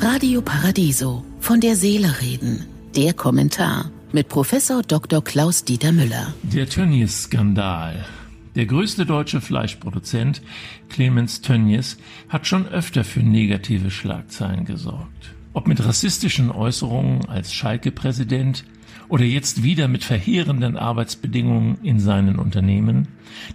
Radio Paradiso von der Seele reden. Der Kommentar mit Professor Dr. Klaus Dieter Müller. Der Tönnies-Skandal. Der größte deutsche Fleischproduzent, Clemens Tönnies, hat schon öfter für negative Schlagzeilen gesorgt. Ob mit rassistischen Äußerungen als Schalke-Präsident oder jetzt wieder mit verheerenden Arbeitsbedingungen in seinen Unternehmen,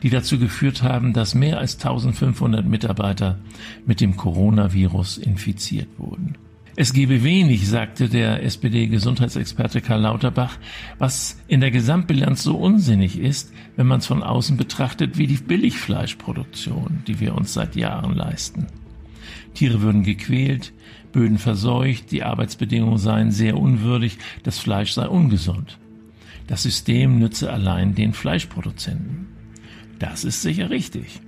die dazu geführt haben, dass mehr als 1500 Mitarbeiter mit dem Coronavirus infiziert wurden. Es gebe wenig, sagte der SPD-Gesundheitsexperte Karl Lauterbach, was in der Gesamtbilanz so unsinnig ist, wenn man es von außen betrachtet wie die Billigfleischproduktion, die wir uns seit Jahren leisten. Tiere würden gequält, Böden verseucht, die Arbeitsbedingungen seien sehr unwürdig, das Fleisch sei ungesund. Das System nütze allein den Fleischproduzenten. Das ist sicher richtig.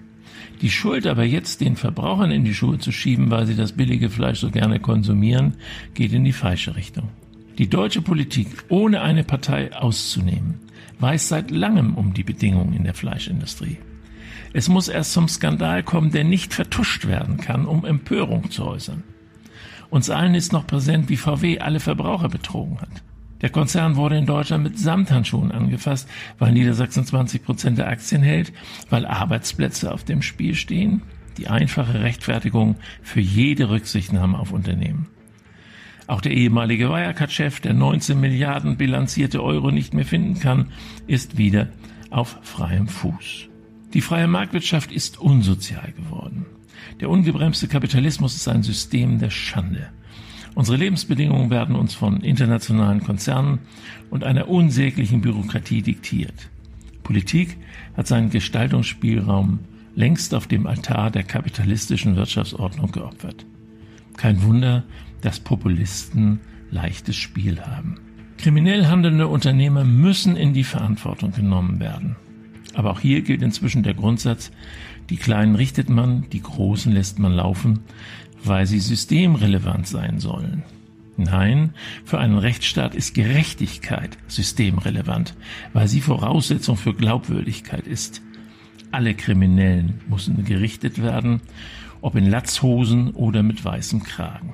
Die Schuld aber jetzt den Verbrauchern in die Schuhe zu schieben, weil sie das billige Fleisch so gerne konsumieren, geht in die falsche Richtung. Die deutsche Politik, ohne eine Partei auszunehmen, weiß seit langem um die Bedingungen in der Fleischindustrie. Es muss erst zum Skandal kommen, der nicht vertuscht werden kann, um Empörung zu äußern. Uns allen ist noch präsent, wie VW alle Verbraucher betrogen hat. Der Konzern wurde in Deutschland mit Samthandschuhen angefasst, weil Niedersachsen 20 Prozent der Aktien hält, weil Arbeitsplätze auf dem Spiel stehen. Die einfache Rechtfertigung für jede Rücksichtnahme auf Unternehmen. Auch der ehemalige Wirecard-Chef, der 19 Milliarden bilanzierte Euro nicht mehr finden kann, ist wieder auf freiem Fuß. Die freie Marktwirtschaft ist unsozial geworden. Der ungebremste Kapitalismus ist ein System der Schande. Unsere Lebensbedingungen werden uns von internationalen Konzernen und einer unsäglichen Bürokratie diktiert. Politik hat seinen Gestaltungsspielraum längst auf dem Altar der kapitalistischen Wirtschaftsordnung geopfert. Kein Wunder, dass Populisten leichtes Spiel haben. Kriminell handelnde Unternehmer müssen in die Verantwortung genommen werden. Aber auch hier gilt inzwischen der Grundsatz, die Kleinen richtet man, die Großen lässt man laufen, weil sie systemrelevant sein sollen. Nein, für einen Rechtsstaat ist Gerechtigkeit systemrelevant, weil sie Voraussetzung für Glaubwürdigkeit ist. Alle Kriminellen müssen gerichtet werden, ob in Latzhosen oder mit weißem Kragen.